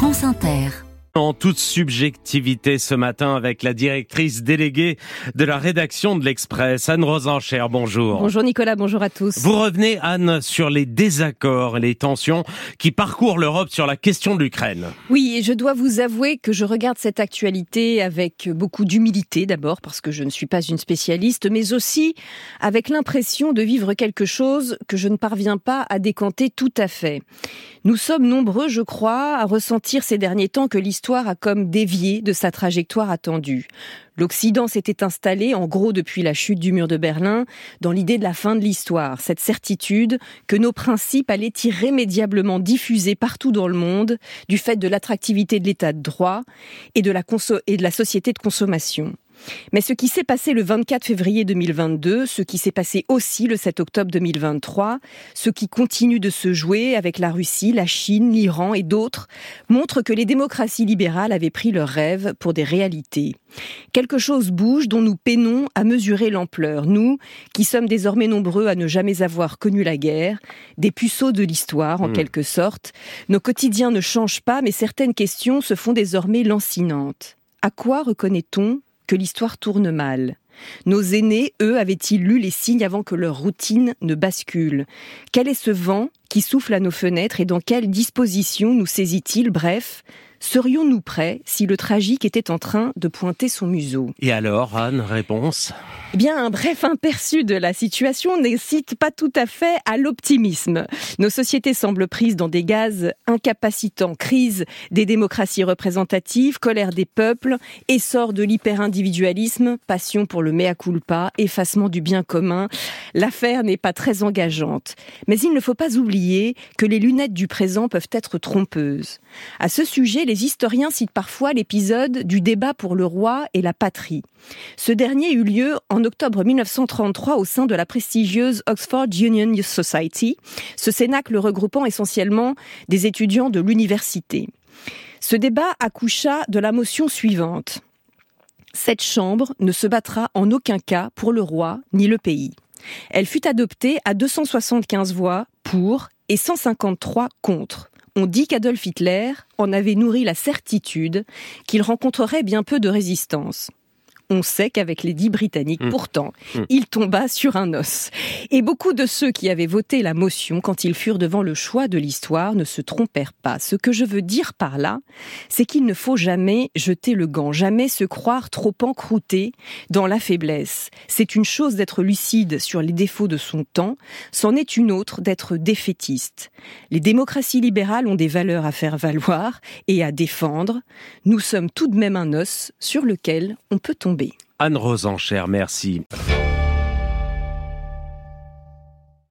France Inter en toute subjectivité ce matin avec la directrice déléguée de la rédaction de l'Express, Anne Rosencher. Bonjour. Bonjour Nicolas, bonjour à tous. Vous revenez, Anne, sur les désaccords et les tensions qui parcourent l'Europe sur la question de l'Ukraine. Oui, et je dois vous avouer que je regarde cette actualité avec beaucoup d'humilité d'abord, parce que je ne suis pas une spécialiste, mais aussi avec l'impression de vivre quelque chose que je ne parviens pas à décanter tout à fait. Nous sommes nombreux, je crois, à ressentir ces derniers temps que l'histoire l'histoire a comme dévié de sa trajectoire attendue. L'Occident s'était installé, en gros depuis la chute du mur de Berlin, dans l'idée de la fin de l'histoire, cette certitude que nos principes allaient irrémédiablement diffuser partout dans le monde du fait de l'attractivité de l'état de droit et de la, et de la société de consommation. Mais ce qui s'est passé le 24 février 2022, ce qui s'est passé aussi le 7 octobre 2023, ce qui continue de se jouer avec la Russie, la Chine, l'Iran et d'autres, montre que les démocraties libérales avaient pris leurs rêves pour des réalités. Quelque chose bouge dont nous peinons à mesurer l'ampleur, nous qui sommes désormais nombreux à ne jamais avoir connu la guerre, des puceaux de l'histoire en hmm. quelque sorte. Nos quotidiens ne changent pas, mais certaines questions se font désormais lancinantes. À quoi reconnaît-on l'histoire tourne mal. Nos aînés, eux, avaient-ils lu les signes avant que leur routine ne bascule? Quel est ce vent qui souffle à nos fenêtres et dans quelle disposition nous saisit-il? Bref, serions-nous prêts si le tragique était en train de pointer son museau? Et alors, Anne, réponse? Eh un bref aperçu de la situation n'incite pas tout à fait à l'optimisme. Nos sociétés semblent prises dans des gaz incapacitants. Crise des démocraties représentatives, colère des peuples, essor de l'hyper-individualisme, passion pour le mea culpa, effacement du bien commun. L'affaire n'est pas très engageante. Mais il ne faut pas oublier que les lunettes du présent peuvent être trompeuses. À ce sujet, les historiens citent parfois l'épisode du débat pour le roi et la patrie. Ce dernier eut lieu en octobre 1933 au sein de la prestigieuse Oxford Union Society, ce cénacle regroupant essentiellement des étudiants de l'université. Ce débat accoucha de la motion suivante. Cette chambre ne se battra en aucun cas pour le roi ni le pays. Elle fut adoptée à 275 voix pour et 153 contre. On dit qu'Adolf Hitler en avait nourri la certitude qu'il rencontrerait bien peu de résistance on sait qu'avec les dix Britanniques, mmh. pourtant, mmh. il tomba sur un os. Et beaucoup de ceux qui avaient voté la motion quand ils furent devant le choix de l'histoire ne se trompèrent pas. Ce que je veux dire par là, c'est qu'il ne faut jamais jeter le gant, jamais se croire trop encrouté dans la faiblesse. C'est une chose d'être lucide sur les défauts de son temps, c'en est une autre d'être défaitiste. Les démocraties libérales ont des valeurs à faire valoir et à défendre. Nous sommes tout de même un os sur lequel on peut tomber. Anne Rosencher, merci.